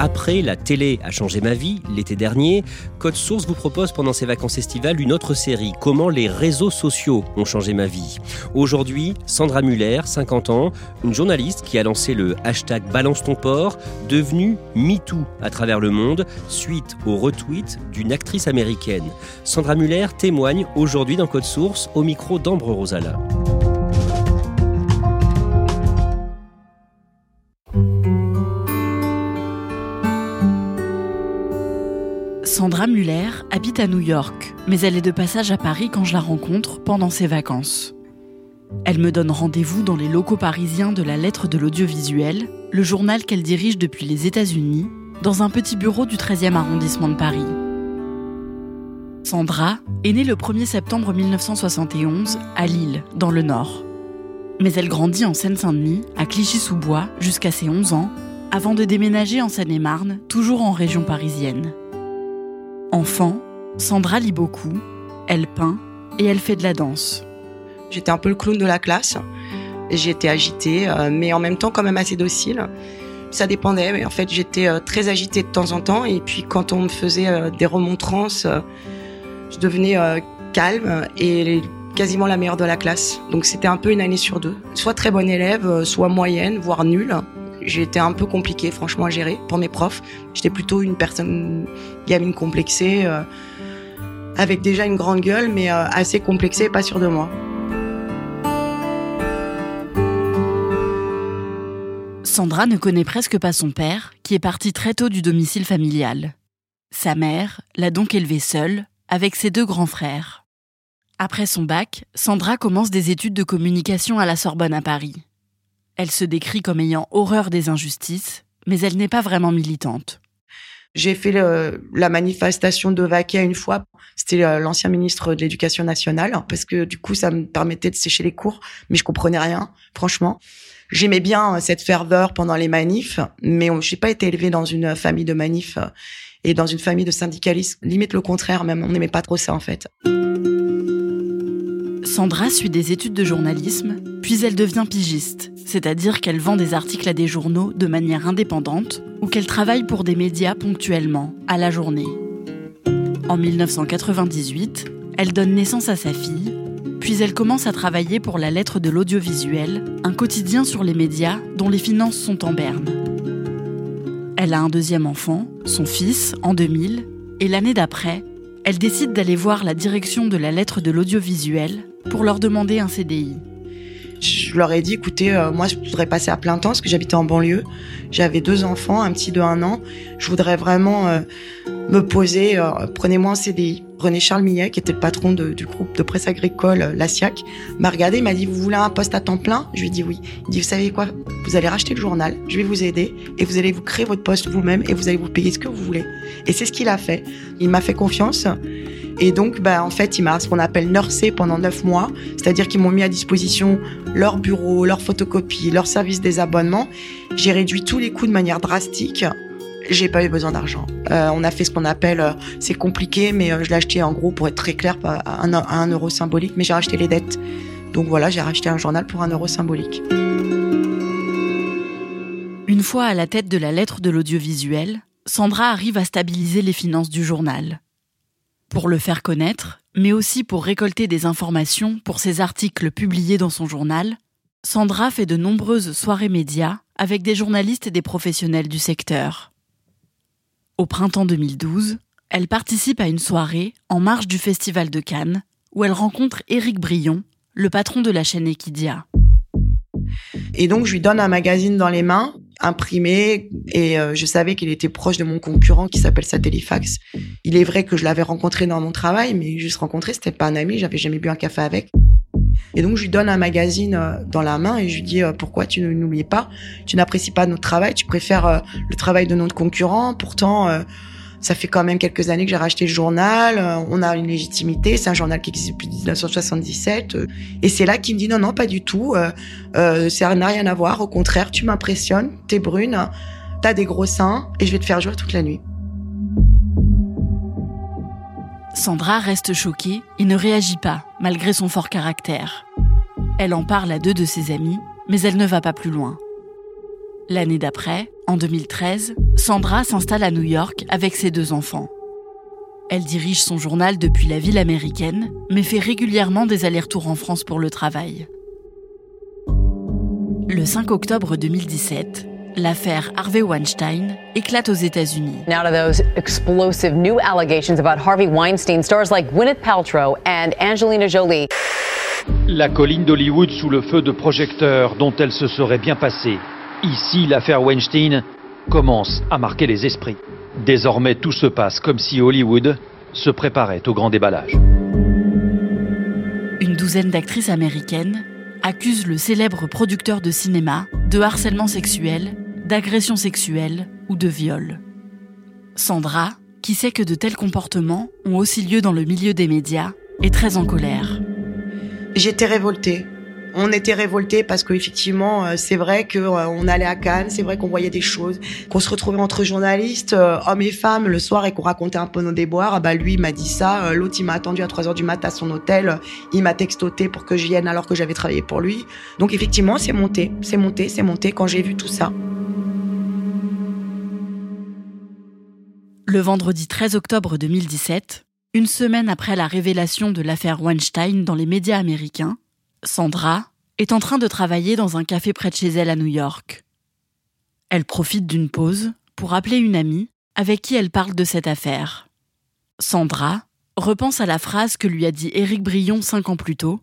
Après La télé a changé ma vie, l'été dernier, Code Source vous propose pendant ses vacances estivales une autre série, Comment les réseaux sociaux ont changé ma vie. Aujourd'hui, Sandra Muller, 50 ans, une journaliste qui a lancé le hashtag Balance ton port, devenue MeToo à travers le monde, suite au retweet d'une actrice américaine. Sandra Muller témoigne aujourd'hui dans Code Source au micro d'Ambre Rosala. Sandra Muller habite à New York, mais elle est de passage à Paris quand je la rencontre pendant ses vacances. Elle me donne rendez-vous dans les locaux parisiens de la lettre de l'audiovisuel, le journal qu'elle dirige depuis les États-Unis, dans un petit bureau du 13e arrondissement de Paris. Sandra est née le 1er septembre 1971 à Lille, dans le Nord. Mais elle grandit en Seine-Saint-Denis, à Clichy-sous-Bois, jusqu'à ses 11 ans, avant de déménager en Seine-et-Marne, toujours en région parisienne. Enfant, Sandra lit beaucoup, elle peint et elle fait de la danse. J'étais un peu le clown de la classe. J'étais agitée, euh, mais en même temps quand même assez docile. Ça dépendait, mais en fait j'étais euh, très agitée de temps en temps. Et puis quand on me faisait euh, des remontrances, je devenais calme et quasiment la meilleure de la classe. Donc c'était un peu une année sur deux. Soit très bonne élève, soit moyenne, voire nulle. Été un peu compliqué, franchement, à gérer pour mes profs. J'étais plutôt une personne gamine complexée, euh, avec déjà une grande gueule, mais euh, assez complexée pas sûre de moi. Sandra ne connaît presque pas son père, qui est parti très tôt du domicile familial. Sa mère l'a donc élevée seule, avec ses deux grands frères. Après son bac, Sandra commence des études de communication à la Sorbonne à Paris. Elle se décrit comme ayant horreur des injustices, mais elle n'est pas vraiment militante. J'ai fait la manifestation de Vaquet une fois. C'était euh, l'ancien ministre de l'Éducation nationale, parce que du coup, ça me permettait de sécher les cours, mais je comprenais rien, franchement. J'aimais bien euh, cette ferveur pendant les manifs, mais je n'ai pas été élevée dans une famille de manifs euh, et dans une famille de syndicalistes. Limite le contraire, même. On n'aimait pas trop ça, en fait. Sandra suit des études de journalisme, puis elle devient pigiste, c'est-à-dire qu'elle vend des articles à des journaux de manière indépendante ou qu'elle travaille pour des médias ponctuellement, à la journée. En 1998, elle donne naissance à sa fille, puis elle commence à travailler pour la lettre de l'audiovisuel, un quotidien sur les médias dont les finances sont en berne. Elle a un deuxième enfant, son fils, en 2000, et l'année d'après, elle décide d'aller voir la direction de la lettre de l'audiovisuel pour leur demander un CDI. Je leur ai dit, écoutez, euh, moi je voudrais passer à plein temps parce que j'habitais en banlieue. J'avais deux enfants, un petit de un an. Je voudrais vraiment euh, me poser, euh, prenez-moi un CDI. René Charles Millet, qui était le patron du groupe de presse agricole La SIAC, m'a regardé, il m'a dit, vous voulez un poste à temps plein? Je lui ai dit oui. Il dit, vous savez quoi? Vous allez racheter le journal, je vais vous aider, et vous allez vous créer votre poste vous-même, et vous allez vous payer ce que vous voulez. Et c'est ce qu'il a fait. Il m'a fait confiance. Et donc, bah, en fait, il m'a ce qu'on appelle nursé pendant neuf mois, c'est-à-dire qu'ils m'ont mis à disposition leur bureau, leur photocopie, leur service des abonnements. J'ai réduit tous les coûts de manière drastique. J'ai pas eu besoin d'argent. Euh, on a fait ce qu'on appelle, euh, c'est compliqué, mais euh, je l'ai acheté en gros pour être très clair à un, à un euro symbolique, mais j'ai racheté les dettes. Donc voilà, j'ai racheté un journal pour un euro symbolique. Une fois à la tête de la lettre de l'audiovisuel, Sandra arrive à stabiliser les finances du journal. Pour le faire connaître, mais aussi pour récolter des informations pour ses articles publiés dans son journal, Sandra fait de nombreuses soirées médias avec des journalistes et des professionnels du secteur. Au printemps 2012, elle participe à une soirée en marge du Festival de Cannes où elle rencontre Éric Brion, le patron de la chaîne Equidia. Et donc, je lui donne un magazine dans les mains, imprimé, et euh, je savais qu'il était proche de mon concurrent qui s'appelle Satellifax. Il est vrai que je l'avais rencontré dans mon travail, mais juste rencontré, c'était pas un ami, j'avais jamais bu un café avec. Et donc, je lui donne un magazine euh, dans la main et je lui dis euh, pourquoi tu ne n'oublies pas, tu n'apprécies pas notre travail, tu préfères le travail de notre concurrent. Pourtant, ça fait quand même quelques années que j'ai racheté le journal. Euh, on a une légitimité. C'est un journal qui existe depuis 1977. Euh, et c'est là qu'il me dit non, non, pas du tout. Euh, ça n'a rien à voir. Au contraire, tu m'impressionnes. T'es brune. T'as des gros seins. Et je vais te faire jouer toute la nuit. Sandra reste choquée et ne réagit pas, malgré son fort caractère. Elle en parle à deux de ses amis, mais elle ne va pas plus loin. L'année d'après, en 2013, Sandra s'installe à New York avec ses deux enfants. Elle dirige son journal depuis la ville américaine, mais fait régulièrement des allers-retours en France pour le travail. Le 5 octobre 2017, l'affaire Harvey Weinstein éclate aux États-Unis. Now to those explosive new allegations about Harvey Weinstein, stars like Gwyneth Paltrow and Angelina Jolie. La colline d'Hollywood sous le feu de projecteurs dont elle se serait bien passée. Ici, l'affaire Weinstein commence à marquer les esprits. Désormais, tout se passe comme si Hollywood se préparait au grand déballage. Une douzaine d'actrices américaines accusent le célèbre producteur de cinéma de harcèlement sexuel, d'agression sexuelle ou de viol. Sandra, qui sait que de tels comportements ont aussi lieu dans le milieu des médias, est très en colère. J'étais révoltée. On était révoltés parce qu'effectivement, euh, c'est vrai qu'on euh, allait à Cannes, c'est vrai qu'on voyait des choses, qu'on se retrouvait entre journalistes, euh, hommes et femmes, le soir et qu'on racontait un peu nos déboires. Ah bah lui, il m'a dit ça. L'autre, il m'a attendu à 3 heures du mat à son hôtel. Il m'a textoté pour que je vienne alors que j'avais travaillé pour lui. Donc effectivement, c'est monté, c'est monté, c'est monté quand j'ai vu tout ça. Le vendredi 13 octobre 2017, une semaine après la révélation de l'affaire Weinstein dans les médias américains, Sandra est en train de travailler dans un café près de chez elle à New York. Elle profite d'une pause pour appeler une amie avec qui elle parle de cette affaire. Sandra repense à la phrase que lui a dit Éric Brion cinq ans plus tôt,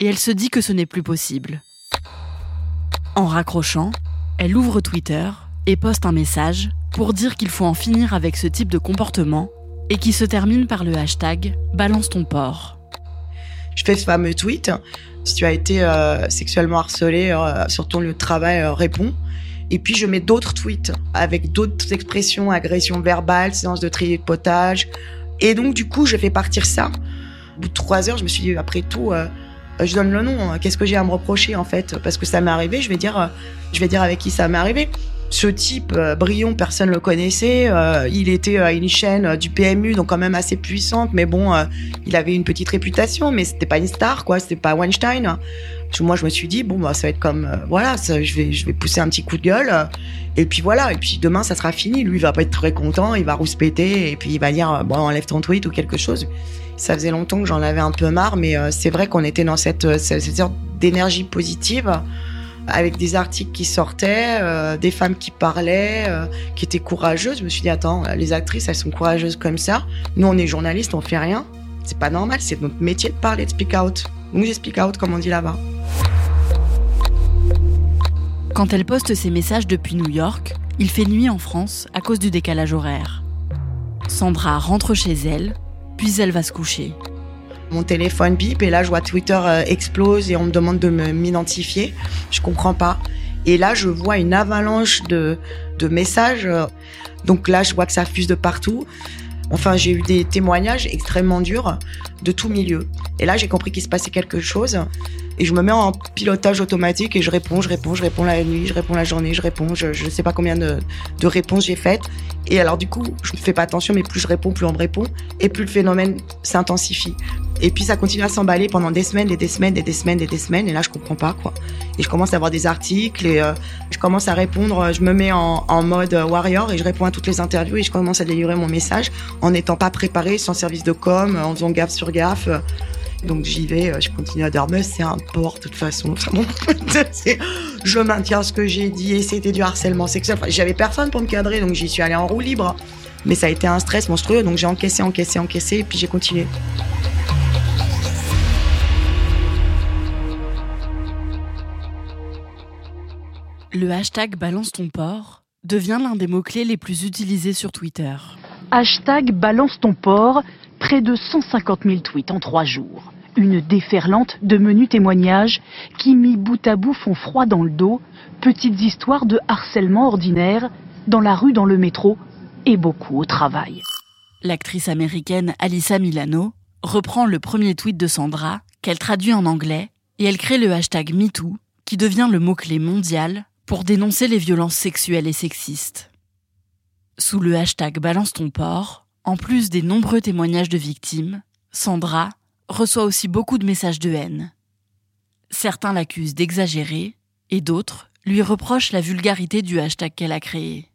et elle se dit que ce n'est plus possible. En raccrochant, elle ouvre Twitter et poste un message pour dire qu'il faut en finir avec ce type de comportement et qui se termine par le hashtag Balance ton porc. Je fais ce fameux tweet si tu as été euh, sexuellement harcelé euh, sur ton lieu de travail, euh, réponds. Et puis je mets d'autres tweets avec d'autres expressions, agression verbale, séance de tripotage. Et donc du coup, je fais partir ça. Au bout de trois heures, je me suis dit, après tout, je donne le nom. Qu'est-ce que j'ai à me reprocher en fait? Parce que ça m'est arrivé. Je vais dire, je vais dire avec qui ça m'est arrivé. Ce type, euh, Brion, personne le connaissait. Euh, il était à une chaîne euh, du PMU, donc quand même assez puissante. Mais bon, il avait une petite réputation, mais c'était pas une star, quoi. C'était pas Weinstein. Moi, je me suis dit, bon, bah, ça va être comme, voilà, je vais, je vais pousser un petit coup de gueule. et puis voilà. Et puis demain, ça sera fini. Lui, il va pas être très content. Il va rouspéter. Et puis il va dire, bon, enlève ton tweet ou quelque chose. Ça faisait longtemps que j'en avais un peu marre, mais c'est vrai qu'on était dans cette sorte d'énergie positive avec des articles qui sortaient, euh, des femmes qui parlaient, euh, qui étaient courageuses. Je me suis dit, attends, les actrices, elles sont courageuses comme ça. Nous, on est journalistes, on fait rien. C'est pas normal, c'est notre métier de parler, de speak out. Donc j'ai speak out, comme on dit là-bas. Quand elle poste ses messages depuis New York, il fait nuit en France à cause du décalage horaire. Sandra rentre chez elle, puis elle va se coucher. Mon téléphone bip et là je vois Twitter euh, explose et on me demande de m'identifier. Je comprends pas. Et là je vois une avalanche de, de messages. Euh, donc là je vois que ça fuse de partout. Enfin j'ai eu des témoignages extrêmement durs de tout milieu. Et là j'ai compris qu'il se passait quelque chose. Et je me mets en pilotage automatique et je réponds, je réponds, je réponds la nuit, je réponds la journée, je réponds, je, je sais pas combien de, réponses j'ai faites. Et alors du coup, je ne fais pas attention, mais plus je réponds, plus on me répond, et plus le phénomène s'intensifie. Et puis ça continue à s'emballer pendant des semaines, des semaines, des semaines, des semaines. Et là, je comprends pas quoi. Et je commence à avoir des articles et euh, je commence à répondre. Je me mets en, en, mode warrior et je réponds à toutes les interviews et je commence à délivrer mon message en n'étant pas préparé, sans service de com, en faisant gaffe sur gaffe. Donc j'y vais, euh, je continue à dormir, c'est un port de toute façon. je maintiens ce que j'ai dit et c'était du harcèlement sexuel. J'avais personne pour me cadrer, donc j'y suis allée en roue libre. Mais ça a été un stress monstrueux, donc j'ai encaissé, encaissé, encaissé, et puis j'ai continué. Le hashtag Balance ton port devient l'un des mots-clés les plus utilisés sur Twitter. Hashtag Balance ton port, près de 150 000 tweets en trois jours. Une déferlante de menus témoignages qui, mis bout à bout, font froid dans le dos. Petites histoires de harcèlement ordinaire dans la rue, dans le métro et beaucoup au travail. L'actrice américaine Alyssa Milano reprend le premier tweet de Sandra qu'elle traduit en anglais et elle crée le hashtag MeToo qui devient le mot-clé mondial pour dénoncer les violences sexuelles et sexistes. Sous le hashtag Balance ton port, en plus des nombreux témoignages de victimes, Sandra reçoit aussi beaucoup de messages de haine. Certains l'accusent d'exagérer et d'autres lui reprochent la vulgarité du hashtag qu'elle a créé.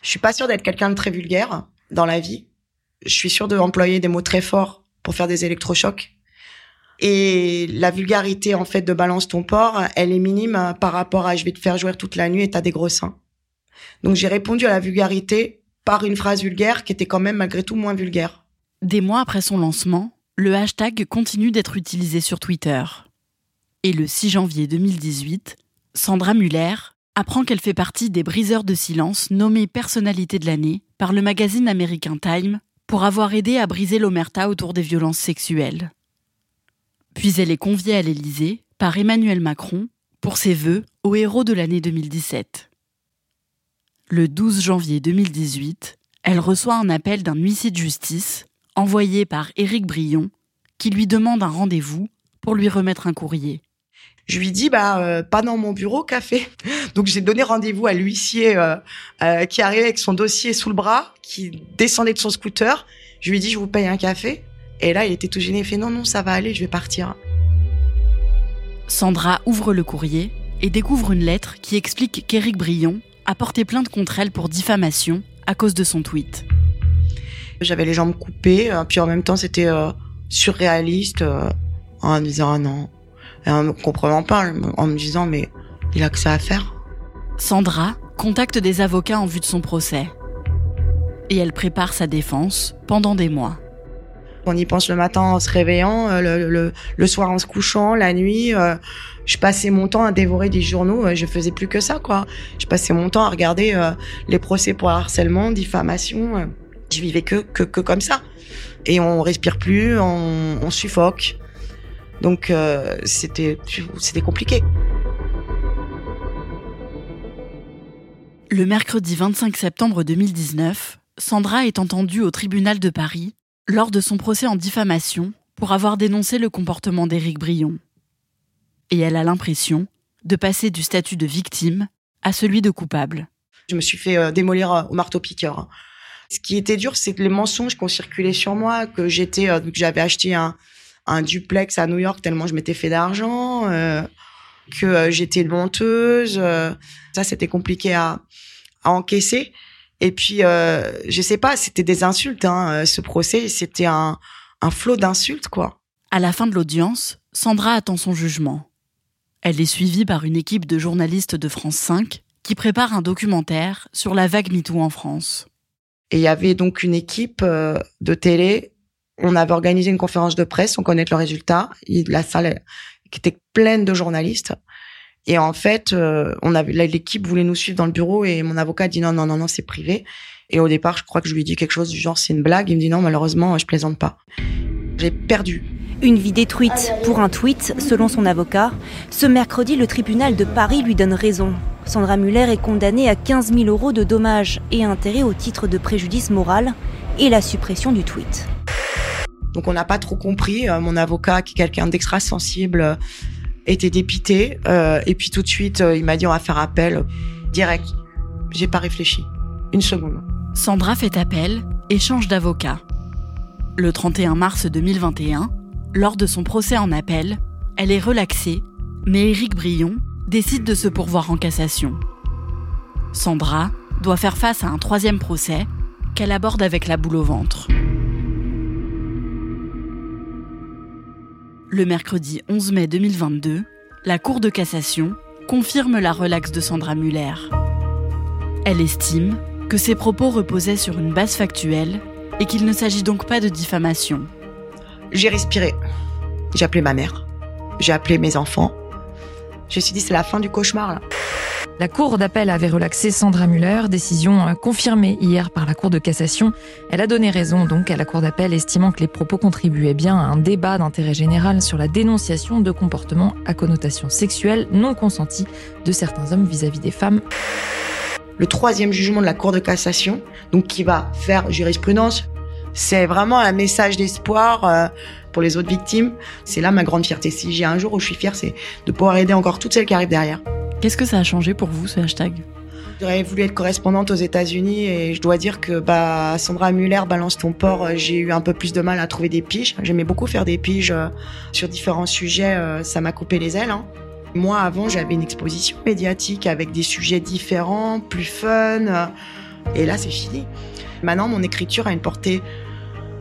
Je suis pas sûre d'être quelqu'un de très vulgaire dans la vie. Je suis sûre d'employer des mots très forts pour faire des électrochocs. Et la vulgarité, en fait, de balance ton port, elle est minime par rapport à je vais te faire jouer toute la nuit et t'as des gros seins. Donc j'ai répondu à la vulgarité une phrase vulgaire qui était quand même malgré tout moins vulgaire. Des mois après son lancement, le hashtag continue d'être utilisé sur Twitter. Et le 6 janvier 2018, Sandra Muller apprend qu'elle fait partie des briseurs de silence nommés personnalité de l'année par le magazine américain Time pour avoir aidé à briser l'omerta autour des violences sexuelles. Puis elle est conviée à l'Élysée par Emmanuel Macron pour ses vœux au héros de l'année 2017. Le 12 janvier 2018, elle reçoit un appel d'un huissier de justice envoyé par Éric Brion qui lui demande un rendez-vous pour lui remettre un courrier. Je lui dis bah euh, pas dans mon bureau, café. Donc j'ai donné rendez-vous à l'huissier euh, euh, qui arrivait avec son dossier sous le bras, qui descendait de son scooter. Je lui dis je vous paye un café. Et là il était tout gêné, il fait non non ça va aller, je vais partir. Sandra ouvre le courrier et découvre une lettre qui explique qu'Éric Brion a porté plainte contre elle pour diffamation à cause de son tweet. J'avais les jambes coupées, puis en même temps c'était surréaliste en me disant ah non et en me comprenant pas, en me disant mais il a que ça à faire. Sandra contacte des avocats en vue de son procès. Et elle prépare sa défense pendant des mois. On y pense le matin en se réveillant, euh, le, le, soir en se couchant, la nuit. Euh, je passais mon temps à dévorer des journaux. Euh, je faisais plus que ça, quoi. Je passais mon temps à regarder les procès pour harcèlement, diffamation. Je vivais que, que, que comme ça. Et on respire plus, on, suffoque. Donc c'était c'était compliqué. Le mercredi 25 septembre 2019, Sandra est entendue au tribunal de Paris lors de son procès en diffamation pour avoir dénoncé le comportement d'Éric Brion. Et elle a l'impression de passer du statut de victime à celui de coupable. Je me suis fait euh, démolir au marteau-piqueur. Ce qui était dur, c'est que les mensonges qui ont circulé sur moi, que j'étais, euh, que j'avais acheté un, duplex à New York tellement je m'étais fait d'argent, euh, que euh, j'étais menteuse. Euh, ça, c'était compliqué à, encaisser. Et puis, euh, je sais pas, c'était des insultes. Hein, ce procès, c'était un, un flot d'insultes, quoi. À la fin de l'audience, Sandra attend son jugement. Elle est suivie par une équipe de journalistes de France 5 qui prépare un documentaire sur la vague MeToo en France. Et il y avait donc une équipe de télé on avait organisé une conférence de presse, on connaît le résultat. La salle qui était pleine de journalistes. Et en fait, euh, on avait l'équipe voulait nous suivre dans le bureau et mon avocat a dit non non non non c'est privé. Et au départ, je crois que je lui ai dit quelque chose du genre c'est une blague. Il me dit non malheureusement je plaisante pas. J'ai perdu. Une vie détruite pour un tweet, selon son avocat. Ce mercredi, le tribunal de Paris lui donne raison. Sandra Muller est condamnée à 15 000 euros de dommages et intérêts au titre de préjudice moral et la suppression du tweet. Donc on n'a pas trop compris. Euh, mon avocat, qui est quelqu'un d'extra sensible, était dépité. Euh, et puis tout de suite, euh, il m'a dit on va faire appel direct. J'ai pas réfléchi. Une seconde. Sandra fait appel et change d'avocat. Le 31 mars 2021, lors de son procès en appel, elle est relaxée, mais Éric Brion décide de se pourvoir en cassation. Sandra doit faire face à un troisième procès qu'elle aborde avec la boule au ventre. Le mercredi 11 mai 2022, la Cour de cassation confirme la relaxe de Sandra Muller. Elle estime que ses propos reposaient sur une base factuelle et qu'il ne s'agit donc pas de diffamation. J'ai respiré. J'ai appelé ma mère. J'ai appelé mes enfants. Je me suis dit c'est la fin du cauchemar là. La Cour d'appel avait relaxé Sandra Muller, décision euh, confirmée hier par la Cour de cassation. Elle a donné raison donc à la Cour d'appel, estimant que les propos contribuaient bien à un débat d'intérêt général sur la dénonciation de comportements à connotation sexuelle non consentis de certains hommes vis-à-vis des femmes. Le troisième jugement de la Cour de cassation, donc qui va faire jurisprudence, c'est vraiment un message d'espoir euh, pour les autres victimes. C'est là ma grande fierté. Si j'ai un jour où je suis fière, c'est de pouvoir aider encore toutes celles qui arrivent derrière. Qu'est-ce que ça a changé pour vous, ce hashtag? J'aurais voulu être correspondante aux États-Unis et je dois dire que bah Sandra Muller balance ton port, euh, j'ai eu un peu plus de mal à trouver des piges. J'aimais beaucoup faire des piges euh, sur différents sujets, euh, ça m'a coupé les ailes. Hein. Moi avant, j'avais une exposition médiatique avec des sujets différents, plus fun et là c'est fini. Maintenant, mon écriture a une portée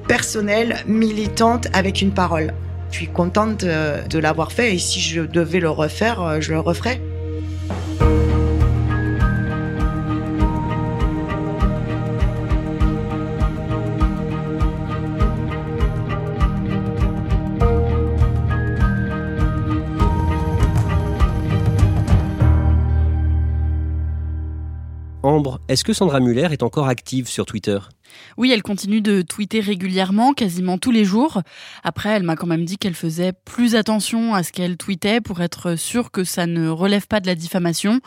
personnelle, militante avec une parole. Je suis contente de l'avoir fait et si je devais le refaire, je le referais. Thank you. Ambre, est-ce que Sandra Muller est encore active sur Twitter? Oui, elle continue de tweeter régulièrement, quasiment tous les jours. Après, elle m'a quand même dit qu'elle faisait plus attention à ce qu'elle tweetait pour être sûre que ça ne relève pas de la diffamation,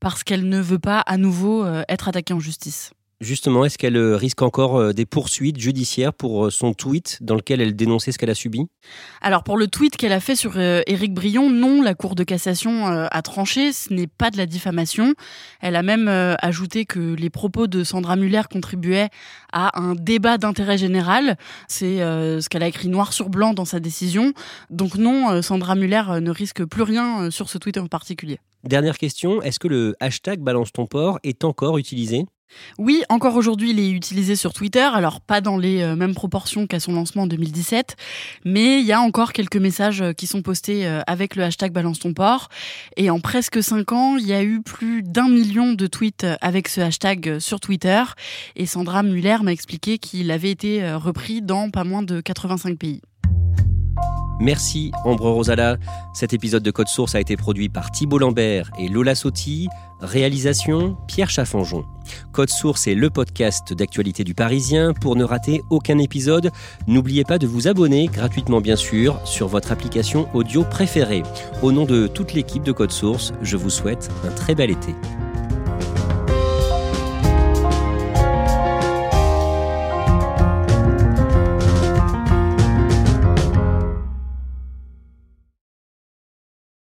parce qu'elle ne veut pas à nouveau euh, être attaquée en justice. Justement, est-ce qu'elle euh, risque encore euh, des poursuites judiciaires pour euh, son tweet dans lequel elle dénonçait ce qu'elle a subi? Alors pour le tweet qu'elle a fait sur Éric Brion, non, la Cour de cassation a tranché, ce n'est pas de la diffamation. Elle a même ajouté que les propos de Sandra Muller contribuaient à un débat d'intérêt général. C'est ce qu'elle a écrit noir sur blanc dans sa décision. Donc non, Sandra Muller ne risque plus rien sur ce tweet en particulier. Dernière question, est-ce que le hashtag balance ton port est encore utilisé? Oui, encore aujourd'hui, il est utilisé sur Twitter, alors pas dans les euh, mêmes proportions qu'à son lancement en 2017, mais il y a encore quelques messages euh, qui sont postés euh, avec le hashtag Balance ton port. Et en presque 5 ans, il y a eu plus d'un million de tweets avec ce hashtag sur Twitter. Et Sandra Muller m'a expliqué qu'il avait été repris dans pas moins de 85 pays. Merci Ambre Rosala. Cet épisode de Code Source a été produit par Thibault Lambert et Lola Sotti. Réalisation Pierre Chaffanjon. Code Source est le podcast d'actualité du Parisien. Pour ne rater aucun épisode, n'oubliez pas de vous abonner gratuitement bien sûr sur votre application audio préférée. Au nom de toute l'équipe de Code Source, je vous souhaite un très bel été.